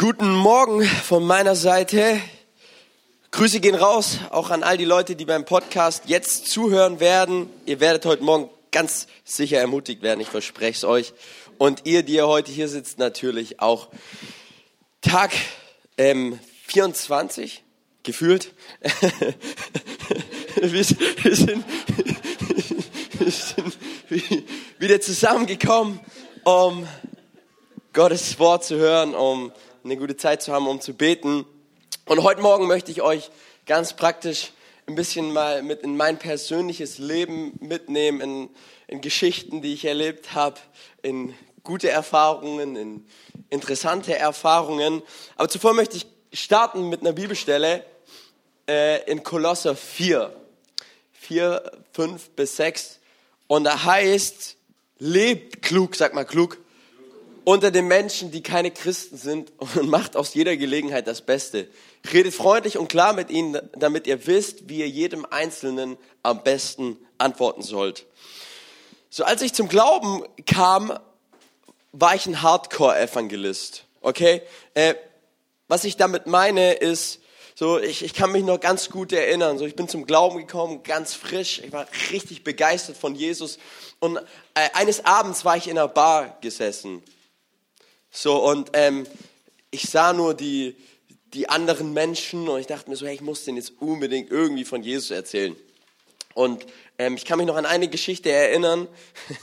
Guten Morgen von meiner Seite. Grüße gehen raus, auch an all die Leute, die beim Podcast jetzt zuhören werden. Ihr werdet heute Morgen ganz sicher ermutigt werden, ich verspreche es euch. Und ihr, die ihr heute hier sitzt, natürlich auch. Tag ähm, 24, gefühlt. wir, sind, wir, sind, wieder zusammengekommen, um Gottes Wort zu hören, um eine gute Zeit zu haben, um zu beten. Und heute Morgen möchte ich euch ganz praktisch ein bisschen mal mit in mein persönliches Leben mitnehmen, in, in Geschichten, die ich erlebt habe, in gute Erfahrungen, in interessante Erfahrungen. Aber zuvor möchte ich starten mit einer Bibelstelle äh, in Kolosser 4, 4, 5 bis 6. Und da heißt, lebt klug, sag mal klug, unter den Menschen, die keine Christen sind und macht aus jeder Gelegenheit das Beste. Redet freundlich und klar mit ihnen, damit ihr wisst, wie ihr jedem Einzelnen am besten antworten sollt. So, als ich zum Glauben kam, war ich ein Hardcore-Evangelist. Okay? Äh, was ich damit meine, ist, so, ich, ich kann mich noch ganz gut erinnern. So, ich bin zum Glauben gekommen, ganz frisch. Ich war richtig begeistert von Jesus. Und äh, eines Abends war ich in einer Bar gesessen. So, und ähm, ich sah nur die, die anderen Menschen und ich dachte mir so, hey, ich muss denen jetzt unbedingt irgendwie von Jesus erzählen. Und ähm, ich kann mich noch an eine Geschichte erinnern.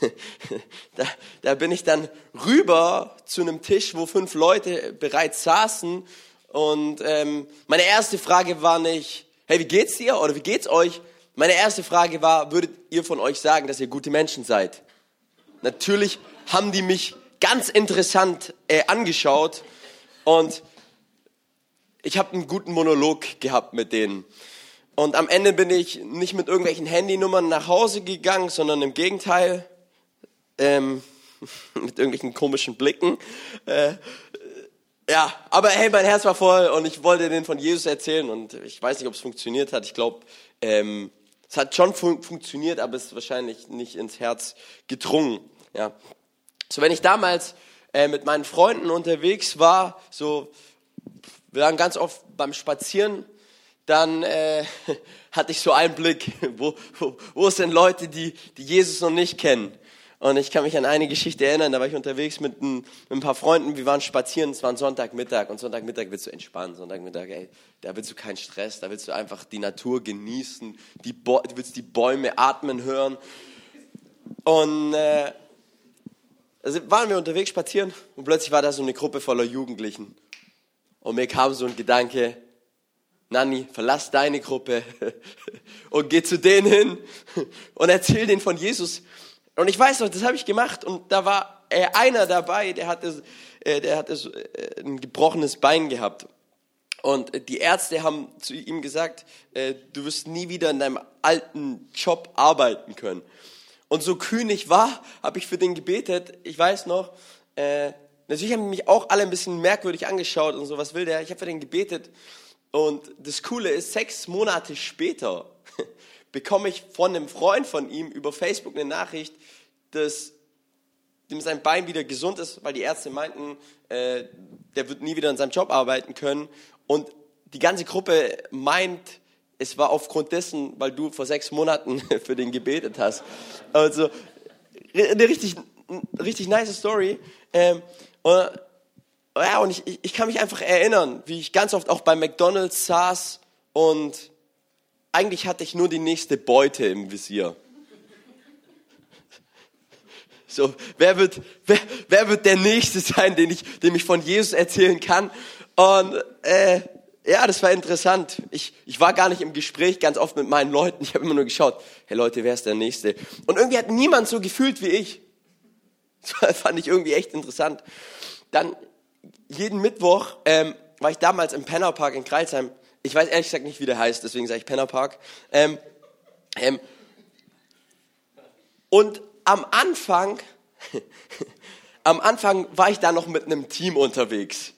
da, da bin ich dann rüber zu einem Tisch, wo fünf Leute bereits saßen. Und ähm, meine erste Frage war nicht, hey, wie geht's dir oder wie geht's euch? Meine erste Frage war, würdet ihr von euch sagen, dass ihr gute Menschen seid? Natürlich haben die mich ganz interessant äh, angeschaut und ich habe einen guten Monolog gehabt mit denen. Und am Ende bin ich nicht mit irgendwelchen Handynummern nach Hause gegangen, sondern im Gegenteil, ähm, mit irgendwelchen komischen Blicken. Äh, ja, aber hey, mein Herz war voll und ich wollte denen von Jesus erzählen und ich weiß nicht, ob es funktioniert hat. Ich glaube, ähm, es hat schon fun funktioniert, aber es ist wahrscheinlich nicht ins Herz gedrungen. Ja. So, wenn ich damals äh, mit meinen Freunden unterwegs war, so, wir waren ganz oft beim Spazieren, dann äh, hatte ich so einen Blick, wo, wo, wo sind Leute, die, die Jesus noch nicht kennen. Und ich kann mich an eine Geschichte erinnern, da war ich unterwegs mit ein, mit ein paar Freunden, wir waren spazieren, es war ein Sonntagmittag und Sonntagmittag willst du entspannen, Sonntagmittag, ey, da willst du keinen Stress, da willst du einfach die Natur genießen, die du willst die Bäume atmen hören. Und äh, also waren wir unterwegs spazieren und plötzlich war da so eine Gruppe voller Jugendlichen. Und mir kam so ein Gedanke, Nanni, verlass deine Gruppe und geh zu denen hin und erzähl denen von Jesus. Und ich weiß noch, das habe ich gemacht und da war äh, einer dabei, der hatte, äh, der hatte so, äh, ein gebrochenes Bein gehabt. Und die Ärzte haben zu ihm gesagt, du wirst nie wieder in deinem alten Job arbeiten können. Und so kühn ich war, habe ich für den gebetet. Ich weiß noch, äh, natürlich haben mich auch alle ein bisschen merkwürdig angeschaut und so, was will der? Ich habe für den gebetet. Und das Coole ist, sechs Monate später bekomme ich von einem Freund von ihm über Facebook eine Nachricht, dass dem sein Bein wieder gesund ist, weil die Ärzte meinten, äh, der wird nie wieder in seinem Job arbeiten können. Und die ganze Gruppe meint, es war aufgrund dessen, weil du vor sechs Monaten für den gebetet hast. Also eine richtig, richtig nice Story. Ähm, und, ja, und ich, ich kann mich einfach erinnern, wie ich ganz oft auch bei McDonald's saß und eigentlich hatte ich nur die nächste Beute im Visier. So, wer wird, wer, wer wird der Nächste sein, den ich, dem ich von Jesus erzählen kann? Und äh, ja, das war interessant. Ich, ich war gar nicht im Gespräch ganz oft mit meinen Leuten. Ich habe immer nur geschaut, hey Leute, wer ist der Nächste? Und irgendwie hat niemand so gefühlt wie ich. Das fand ich irgendwie echt interessant. Dann jeden Mittwoch ähm, war ich damals im Pennerpark in Kreilsheim. Ich weiß ehrlich gesagt nicht, wie der heißt, deswegen sage ich Pennerpark. Ähm, ähm, und am Anfang, am Anfang war ich da noch mit einem Team unterwegs.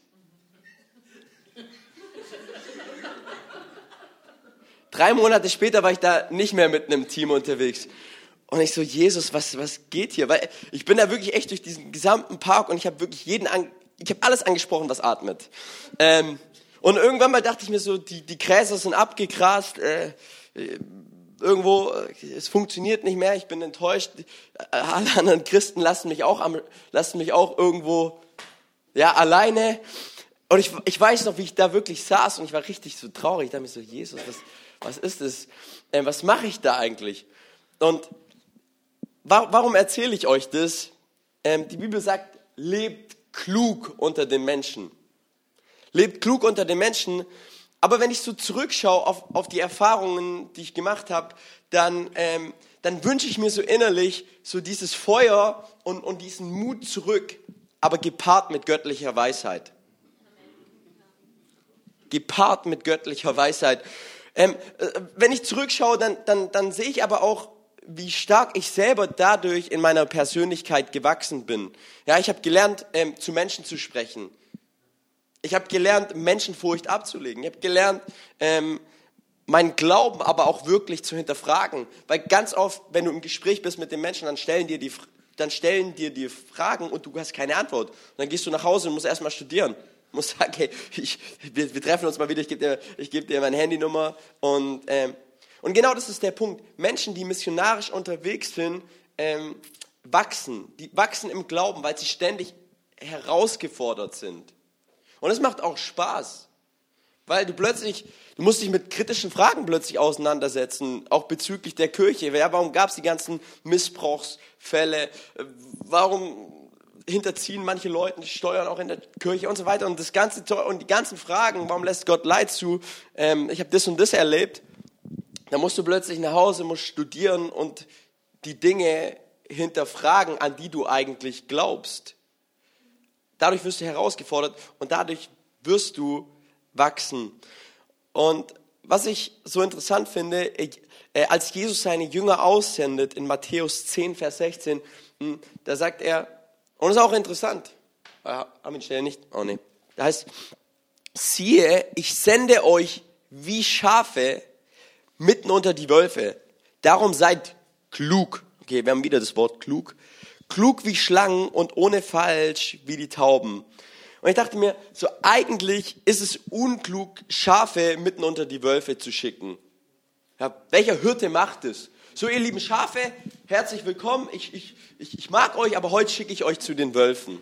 Drei Monate später war ich da nicht mehr mit einem Team unterwegs. Und ich so, Jesus, was, was geht hier? Weil ich bin da wirklich echt durch diesen gesamten Park und ich habe wirklich jeden an, ich habe alles angesprochen, was atmet. Ähm, und irgendwann mal dachte ich mir so, die, die Gräser sind abgegrast, äh, irgendwo, es funktioniert nicht mehr, ich bin enttäuscht. Alle anderen Christen lassen mich auch, am, lassen mich auch irgendwo ja, alleine. Und ich, ich weiß noch, wie ich da wirklich saß und ich war richtig so traurig. Dachte mir so, Jesus, was, was ist das? Ähm, was mache ich da eigentlich? Und wa warum erzähle ich euch das? Ähm, die Bibel sagt, lebt klug unter den Menschen. Lebt klug unter den Menschen. Aber wenn ich so zurückschaue auf, auf die Erfahrungen, die ich gemacht habe, dann, ähm, dann wünsche ich mir so innerlich so dieses Feuer und, und diesen Mut zurück, aber gepaart mit göttlicher Weisheit. Gepaart mit göttlicher Weisheit. Ähm, äh, wenn ich zurückschaue, dann, dann, dann sehe ich aber auch, wie stark ich selber dadurch in meiner Persönlichkeit gewachsen bin. Ja, ich habe gelernt, ähm, zu Menschen zu sprechen. Ich habe gelernt, Menschenfurcht abzulegen. Ich habe gelernt, ähm, meinen Glauben aber auch wirklich zu hinterfragen. Weil ganz oft, wenn du im Gespräch bist mit den Menschen, dann stellen dir die, dann stellen dir die Fragen und du hast keine Antwort. Und dann gehst du nach Hause und musst erstmal studieren. Du musst sagen, hey, ich, wir, wir, treffen uns mal wieder, ich gebe dir, geb dir meine Handynummer. Und, ähm, und genau das ist der Punkt. Menschen, die missionarisch unterwegs sind, ähm, wachsen. Die wachsen im Glauben, weil sie ständig herausgefordert sind. Und es macht auch Spaß, weil du plötzlich, du musst dich mit kritischen Fragen plötzlich auseinandersetzen, auch bezüglich der Kirche. Ja, warum gab es die ganzen Missbrauchsfälle? Warum hinterziehen manche Leute Steuern auch in der Kirche und so weiter und das ganze und die ganzen Fragen, warum lässt Gott Leid zu? Ähm, ich habe das und das erlebt. Da musst du plötzlich nach Hause, musst studieren und die Dinge hinterfragen, an die du eigentlich glaubst. Dadurch wirst du herausgefordert und dadurch wirst du wachsen. Und was ich so interessant finde, äh, als Jesus seine Jünger aussendet in Matthäus 10, Vers 16, mh, hm, da sagt er, und das ist auch interessant, äh, haben wir schnell nicht? Oh nee. Da heißt, siehe, ich sende euch wie Schafe mitten unter die Wölfe. Darum seid klug. Okay, wir haben wieder das Wort klug klug wie Schlangen und ohne falsch wie die Tauben. Und ich dachte mir, so eigentlich ist es unklug, Schafe mitten unter die Wölfe zu schicken. Ja, welcher Hirte macht es? So, ihr lieben Schafe, herzlich willkommen. Ich, ich, ich, ich mag euch, aber heute schicke ich euch zu den Wölfen.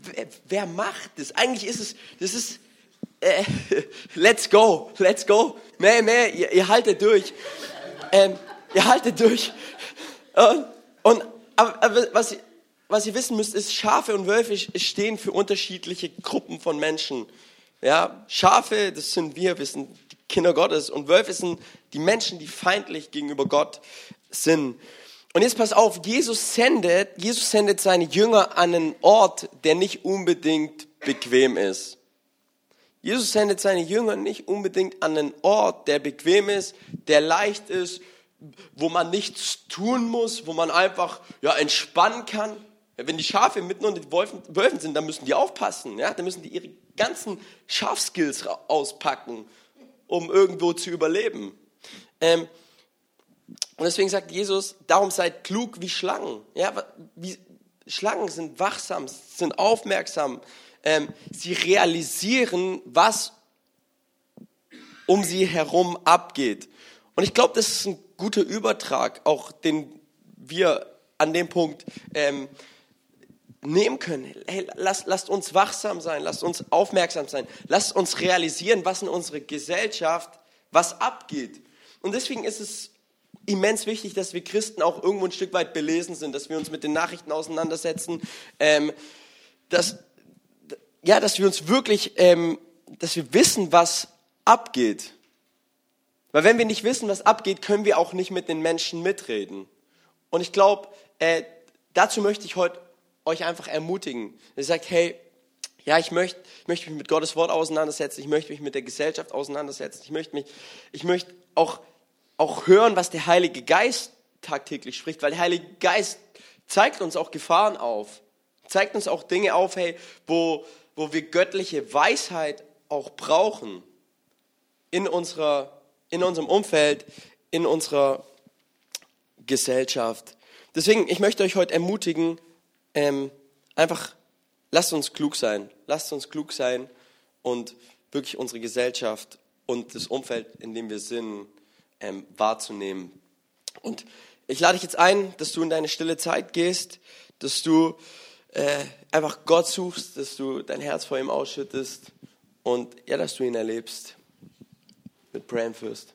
Wer, wer macht das? Eigentlich ist es, das ist, äh, let's go, let's go. Mehr, mehr, ihr, ihr haltet durch. Ähm, ihr haltet durch. Und, und aber, aber was, was ihr wissen müsst, ist, Schafe und Wölfe stehen für unterschiedliche Gruppen von Menschen. Ja, Schafe, das sind wir, wir sind die Kinder Gottes und Wölfe sind die Menschen, die feindlich gegenüber Gott sind. Und jetzt pass auf, Jesus sendet, Jesus sendet seine Jünger an einen Ort, der nicht unbedingt bequem ist. Jesus sendet seine Jünger nicht unbedingt an einen Ort, der bequem ist, der leicht ist, wo man nichts tun muss, wo man einfach ja, entspannen kann. Wenn die Schafe mitten unter den Wölfen, Wölfen sind, dann müssen die aufpassen. Ja? Dann müssen die ihre ganzen Schafskills auspacken, um irgendwo zu überleben. Ähm, und deswegen sagt Jesus, darum seid klug wie Schlangen. Ja, wie, Schlangen sind wachsam, sind aufmerksam. Ähm, sie realisieren, was um sie herum abgeht. Und ich glaube, das ist ein guter Übertrag, auch den wir an dem Punkt ähm, nehmen können. Hey, lasst, lasst uns wachsam sein, lasst uns aufmerksam sein, lasst uns realisieren, was in unserer Gesellschaft, was abgeht. Und deswegen ist es immens wichtig, dass wir Christen auch irgendwo ein Stück weit belesen sind, dass wir uns mit den Nachrichten auseinandersetzen, ähm, dass, ja, dass wir uns wirklich, ähm, dass wir wissen, was abgeht. Weil wenn wir nicht wissen, was abgeht, können wir auch nicht mit den Menschen mitreden. Und ich glaube, äh, dazu möchte ich heute euch einfach ermutigen. Ihr sagt, hey, ja, ich möchte, ich möchte mich mit Gottes Wort auseinandersetzen, ich möchte mich mit der Gesellschaft auseinandersetzen, ich möchte mich, ich möchte auch, auch hören, was der Heilige Geist tagtäglich spricht, weil der Heilige Geist zeigt uns auch Gefahren auf, zeigt uns auch Dinge auf, hey, wo, wo wir göttliche Weisheit auch brauchen in unserer in unserem Umfeld, in unserer Gesellschaft. Deswegen, ich möchte euch heute ermutigen, ähm, einfach, lasst uns klug sein. Lasst uns klug sein und wirklich unsere Gesellschaft und das Umfeld, in dem wir sind, ähm, wahrzunehmen. Und ich lade dich jetzt ein, dass du in deine stille Zeit gehst, dass du äh, einfach Gott suchst, dass du dein Herz vor ihm ausschüttest und ja, dass du ihn erlebst mit Brain First.